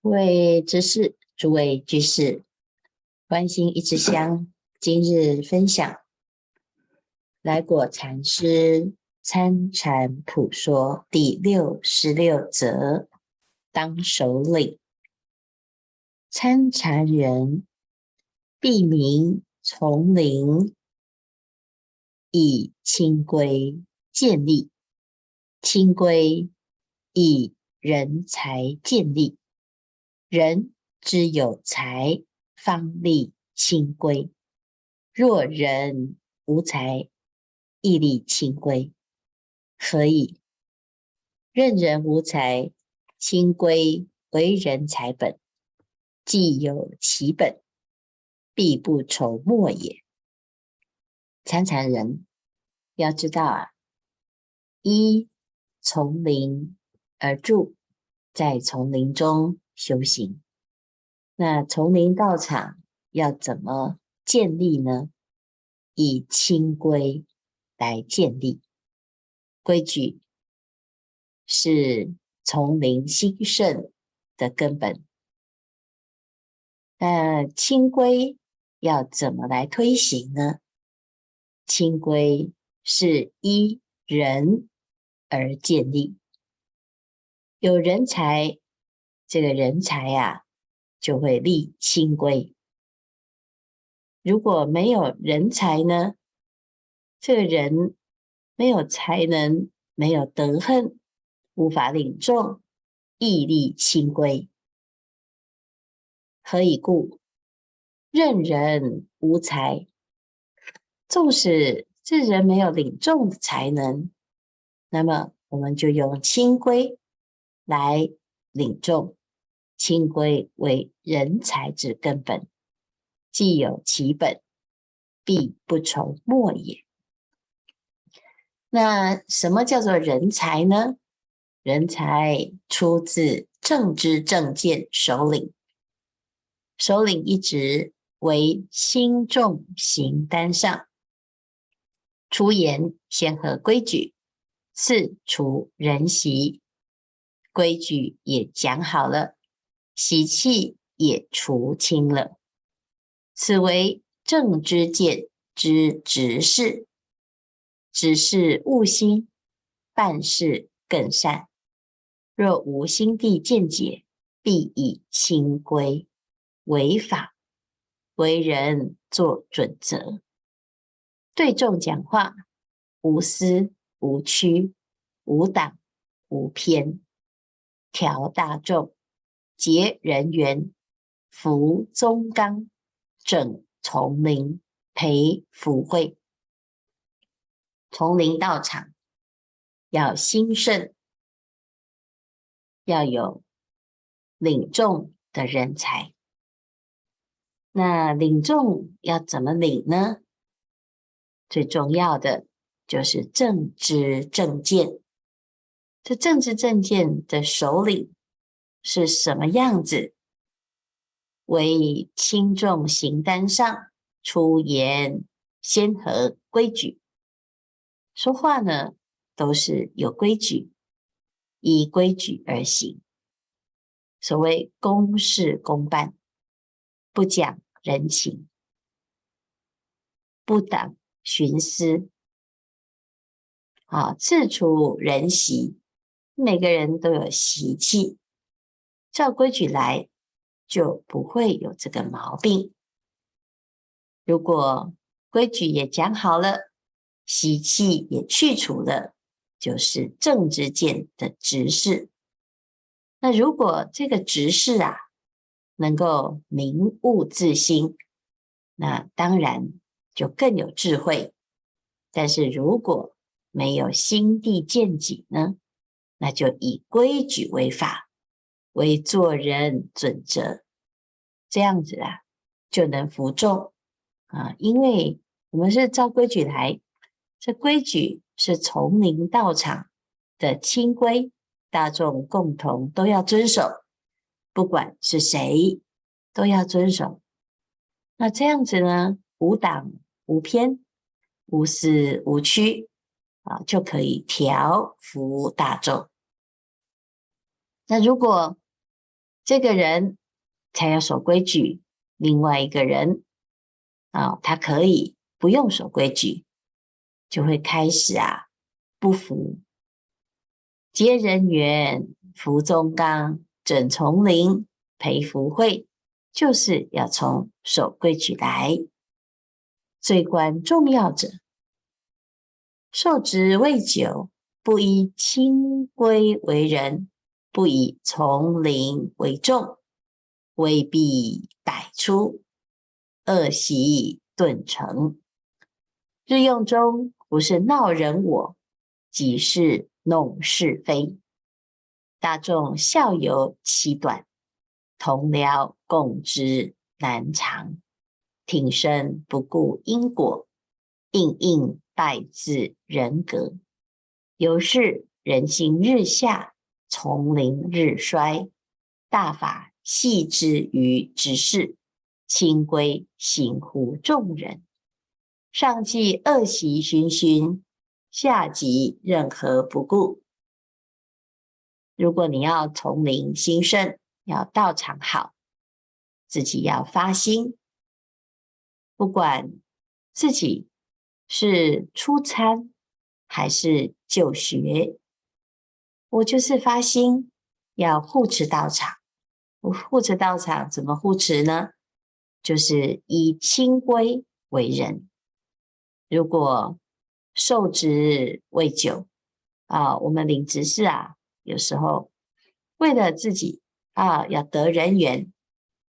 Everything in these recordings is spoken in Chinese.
诸位执事、诸位居士，观心一支香，今日分享来果禅师参禅普说第六十六则，当首领。参禅人，必名丛林，以清规建立，清规以人才建立。人之有才，方立清规；若人无才，亦立清规。何以？任人无才，清规为人才本。既有其本，必不愁没也。参禅人要知道啊，一丛林而住，在丛林中。修行，那丛林道场要怎么建立呢？以清规来建立，规矩是丛林兴盛的根本。那清规要怎么来推行呢？清规是依人而建立，有人才。这个人才呀、啊，就会立清规。如果没有人才呢？这个人没有才能，没有德行，无法领众，亦立清规。何以故？任人无才，纵使这人没有领众的才能，那么我们就用清规来领众。清规为人才之根本，既有其本，必不愁没也。那什么叫做人才呢？人才出自正知正见首领，首领一职为兴众行单上，出言先合规矩，次除人习，规矩也讲好了。习气也除清了，此为正知见之执事。只是悟心，办事更善。若无心地见解，必以清规为法，为人做准则。对众讲话，无私无曲，无党无偏，调大众。结人缘，扶宗纲，整丛林，培福慧。丛林道场要兴盛，要有领众的人才。那领众要怎么领呢？最重要的就是正知正见。这正知正见的首领。是什么样子？为轻重行单上，出言先合规矩。说话呢，都是有规矩，依规矩而行。所谓公事公办，不讲人情，不党徇私，啊，自除人习。每个人都有习气。照规矩来，就不会有这个毛病。如果规矩也讲好了，习气也去除了，就是正知见的执事。那如果这个执事啊，能够明悟自心，那当然就更有智慧。但是如果没有心地见己呢，那就以规矩为法。为做人准则，这样子啊，就能服众啊。因为我们是照规矩来，这规矩是从零到场的清规，大众共同都要遵守，不管是谁都要遵守。那这样子呢，无党无偏，无私无曲啊，就可以调服大众。那如果这个人才要守规矩，另外一个人啊、他可以不用守规矩，就会开始啊不服。接人缘，服中纲，整丛林，培福慧，就是要从守规矩来。最关重要者，受职未久，不依清规为人，不以丛林为重，威逼百出，恶习顿成。日用中不是闹人我，即是。弄是非，大众效尤其短；同僚共之难长。挺身不顾因果，应应败自人格。由是人心日下，丛林日衰。大法系之于执事，清规行乎众人。上记恶习熏熏。下级任何不顾。如果你要丛林兴盛，要道场好，自己要发心。不管自己是出参还是就学，我就是发心要护持道场。我护持道场怎么护持呢？就是以清规为人。如果受职未久啊，我们领执事啊，有时候为了自己啊要得人缘，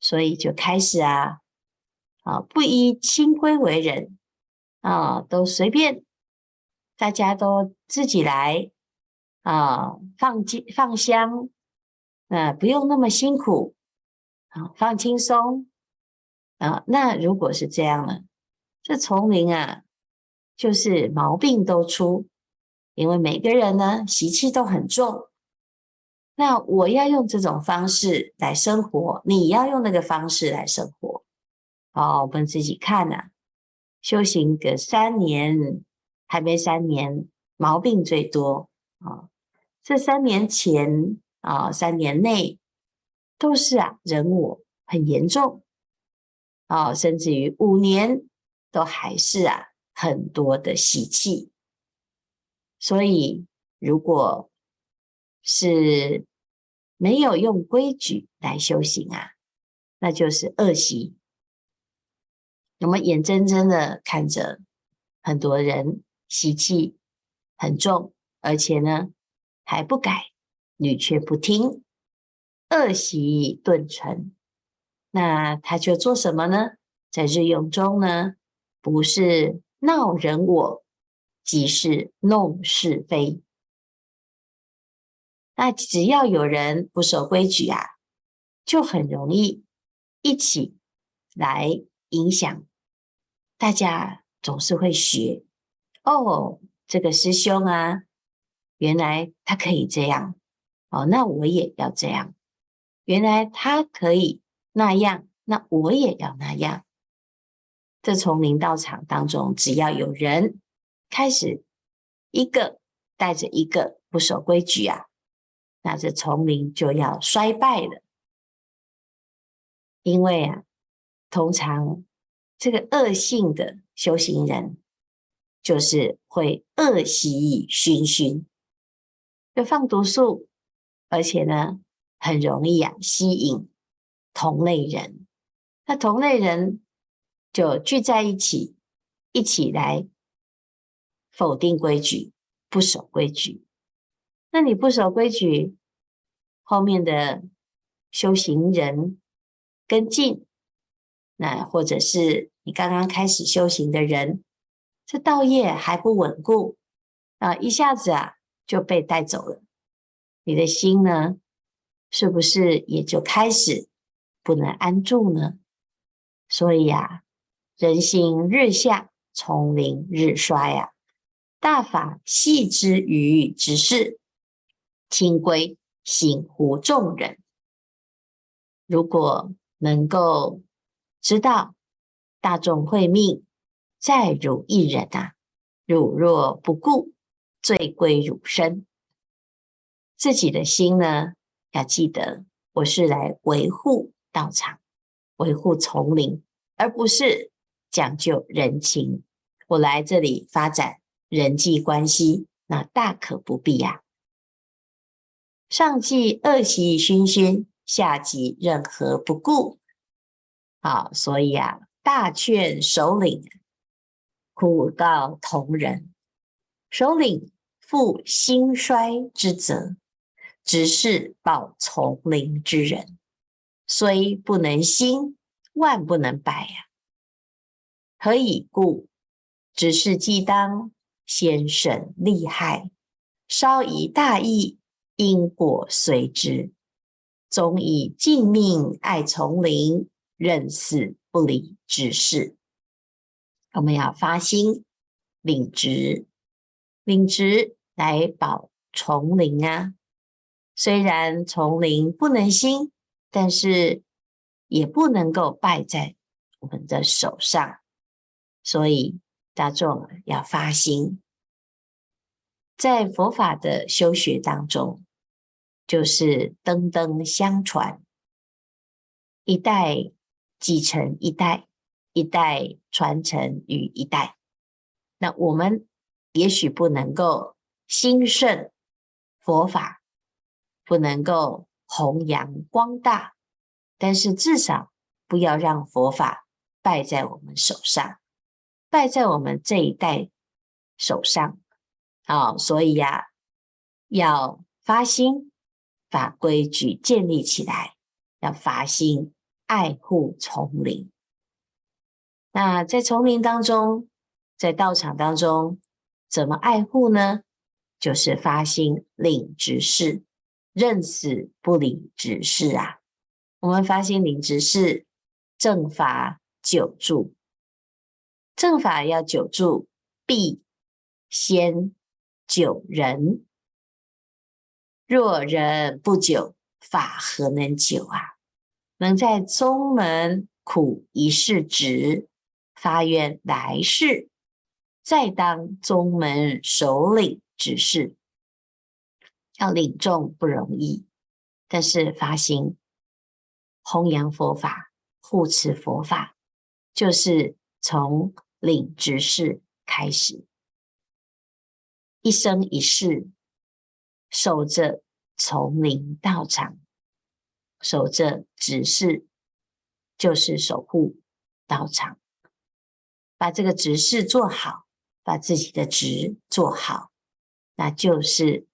所以就开始啊啊不依清规为人啊，都随便，大家都自己来啊放放香，啊不用那么辛苦啊放轻松啊。那如果是这样呢，这丛林啊。就是毛病都出，因为每个人呢习气都很重。那我要用这种方式来生活，你要用那个方式来生活。哦，我们自己看呐，修行个三年，还没三年，毛病最多啊。这三年前啊，三年内都是啊人我很严重啊，甚至于五年都还是啊。很多的习气，所以如果是没有用规矩来修行啊，那就是恶习。我们眼睁睁的看着很多人习气很重，而且呢还不改，屡劝不听，恶习顿成。那他就做什么呢？在日用中呢，不是。闹人我，即是弄是非。那只要有人不守规矩啊，就很容易一起来影响。大家总是会学哦，这个师兄啊，原来他可以这样哦，那我也要这样。原来他可以那样，那我也要那样。这丛林道场当中，只要有人开始一个带着一个不守规矩啊，那这丛林就要衰败了。因为啊，通常这个恶性的修行人，就是会恶习熏熏，就放毒素，而且呢，很容易啊吸引同类人。那同类人。就聚在一起，一起来否定规矩，不守规矩。那你不守规矩，后面的修行人跟进，那或者是你刚刚开始修行的人，这道业还不稳固啊，一下子啊就被带走了。你的心呢，是不是也就开始不能安住呢？所以呀。人心日下，丛林日衰啊！大法系之于之事，清规行乎众人。如果能够知道大众慧命，在汝一人啊！汝若不顾，罪归汝身。自己的心呢，要记得，我是来维护道场、维护丛林，而不是讲究人情。我来这里发展人际关系，那大可不必呀、上计恶习熏熏，下计任何不顾。好，所以啊，大劝首领苦告同仁，首领负兴衰之责。只是保丛林之人，虽不能兴，万不能败呀、何以故？只是既当先审利害，稍宜大义，因果随之。总以尽命爱丛林，任死不理之事。我们要发心领职，领职来保丛林啊。虽然丛林不能兴，但是也不能够败在我们的手上，所以大众要发心，在佛法的修学当中，就是灯灯相传，一代继承一代，一代传承于一代。那我们也许不能够兴盛佛法。不能够弘扬光大，但是至少不要让佛法败在我们手上，败在我们这一代手上。啊，所以呀，要发心把规矩建立起来，要发心爱护丛林。那在丛林当中，在道场当中，怎么爱护呢？就是发心领执事。认死不理执事啊！我们发心领执事，正法久住，正法要久住，必先久人。若人不久，法何能久啊？能在宗门苦一世职，发愿来世再当宗门首领执事。要领众不容易，但是发心弘扬佛法、护持佛法，就是从领执事开始，一生一世守着丛林道场，守着执事，就是守护道场，把这个执事做好，把自己的职做好，那就是。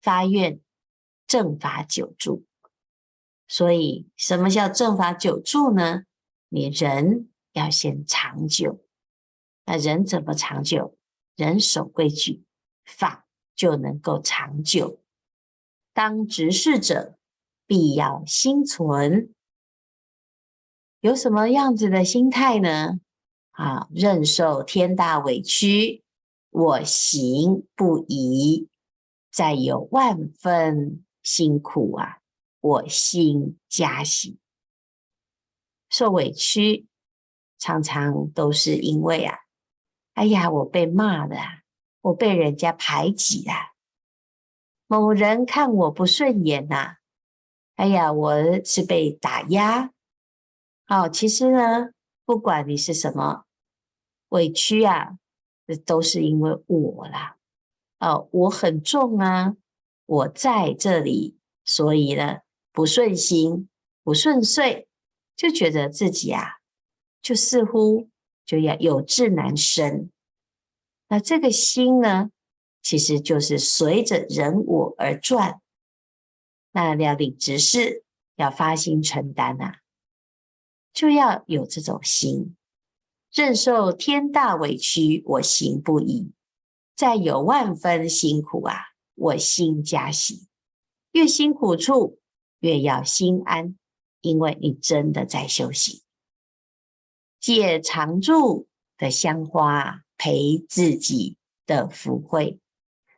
发愿正法久住，所以什么叫正法久住呢？你人要先长久，那人怎么长久？人守规矩，法就能够长久。当执事者，必要心存有什么样子的心态呢？啊，任受天大委屈，我行不疑。再有万分辛苦啊，我心加喜。受委屈，常常都是因为啊，哎呀，我被骂了，我被人家排挤了，某人看我不顺眼呐，哎呀，我是被打压。哦，其实呢，不管你是什么委屈啊，这都是因为我啦。哦，我很重啊，我在这里，所以呢，不顺心、不顺遂，就觉得自己啊，就似乎就要有志难伸。那这个心呢，其实就是随着人我而转。那要领执事，要发心承担啊，就要有这种心，任受天大委屈，我行不疑。再有万分辛苦啊，我心加喜。越辛苦处，越要心安，因为你真的在修行。借常住的香花，陪自己的福慧。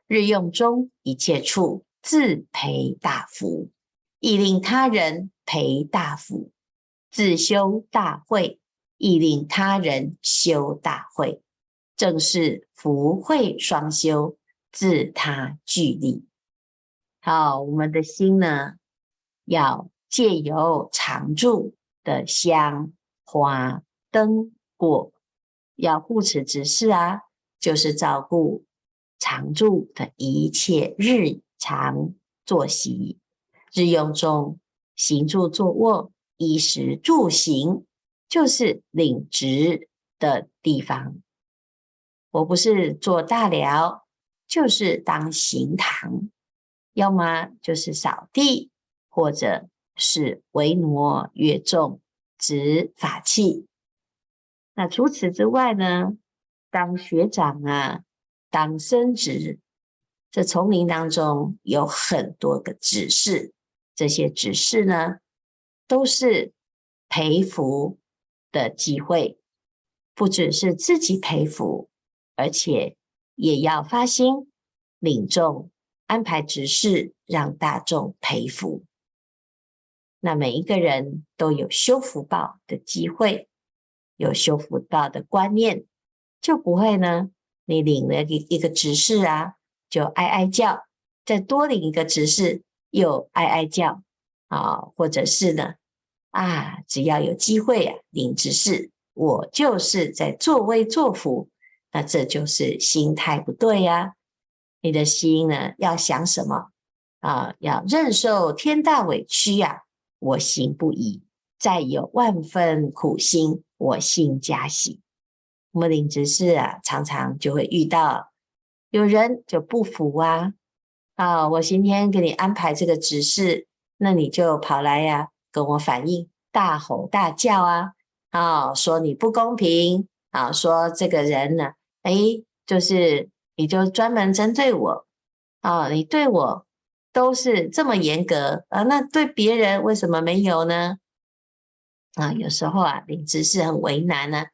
日用中一切处，自培大福，亦令他人培大福；自修大慧，亦令他人修大慧。正是福慧双修，自他俱利。好，我们的心呢，要借由常住的香花灯果，要护持之事啊，就是照顾常住的一切日常作息、日用中行住坐卧、衣食住行，就是领职的地方。我不是做大寮，就是当行堂，要么就是扫地，或者是维挪越众、执法器。那除此之外呢，当学长啊，当升职，这丛林当中有很多个执事，这些执事呢，都是培福的机会，不只是自己培福。而且也要发心领众安排执事，让大众培福。那每一个人都有修福报的机会，有修福报的观念，就不会呢。你领了一一个执事啊，就哀哀叫；再多领一个执事，又哀哀叫啊，或者是呢啊，只要有机会啊，领执事，我就是在作威作福。那这就是心态不对呀、你的心呢，要想什么啊？要忍受天大委屈呀、啊！我行不已，再有万分苦心，我心加喜。我们领执事啊，常常就会遇到有人就不服啊！啊，我今天给你安排这个执事，那你就跑来呀、跟我反映，大吼大叫啊！啊，说你不公平啊！说这个人呢？哎，就是你就专门针对我啊，你对我都是这么严格啊，那对别人为什么没有呢？啊，有时候啊，领执事很为难呢、啊，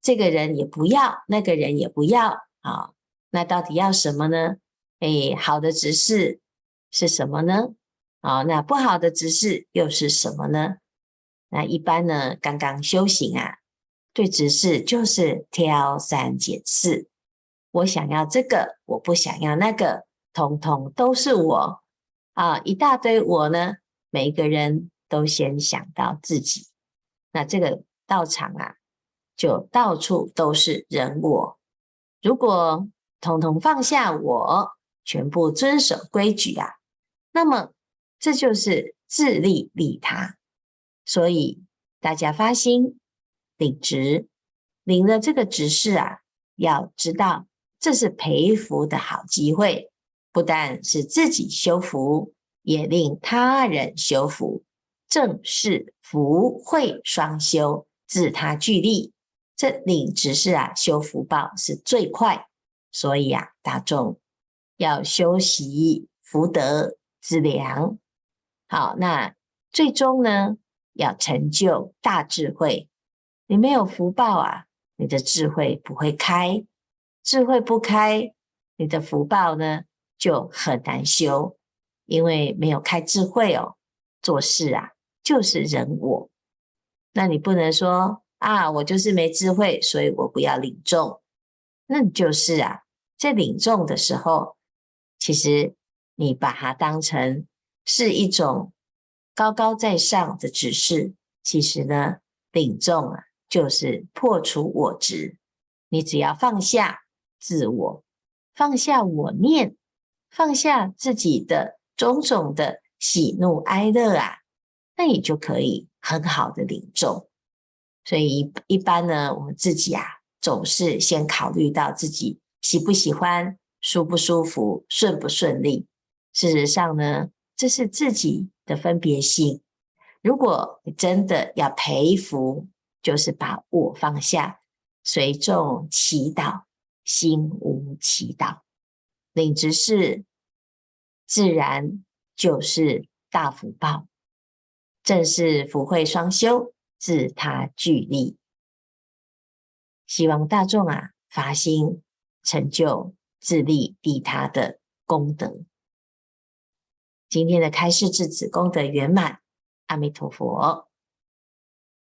这个人也不要，那个人也不要啊，那到底要什么呢？哎，好的执事是什么呢？啊，那不好的执事又是什么呢？那一般呢，刚刚修行啊。对执事就是挑三拣四，我想要这个，我不想要那个，通通都是我啊！一大堆我呢，每一个人都先想到自己，那这个道场啊，就到处都是人我。如果通通放下我，全部遵守规矩啊，那么这就是自利利他。所以大家发心。领职，领了这个执事啊，要知道这是培福的好机会，不但是自己修福，也令他人修福，正是福慧双修，自他俱利。这领执事啊，修福报是最快，所以啊，大众要修习福德资粮。好，那最终呢，要成就大智慧。你没有福报啊，你的智慧不会开，智慧不开，你的福报呢就很难修，因为没有开智慧哦。做事啊就是人我，那你不能说啊，我就是没智慧，所以我不要领众。那你就是啊，在领众的时候，其实你把它当成是一种高高在上的指示，其实呢，领众啊。就是破除我执，你只要放下自我，放下我念，放下自己的种种的喜怒哀乐啊，那你就可以很好的领众。所以一一般呢，我们自己啊，总是先考虑到自己喜不喜欢、舒不舒服、顺不顺利。事实上呢，这是自己的分别心。如果你真的要培福，就是把我放下，随众祈祷，心无祈祷，领执事自然就是大福报，正是福慧双修，自他俱利。希望大众啊发心成就自利利他的功德。今天的开示至子功德圆满，阿弥陀佛。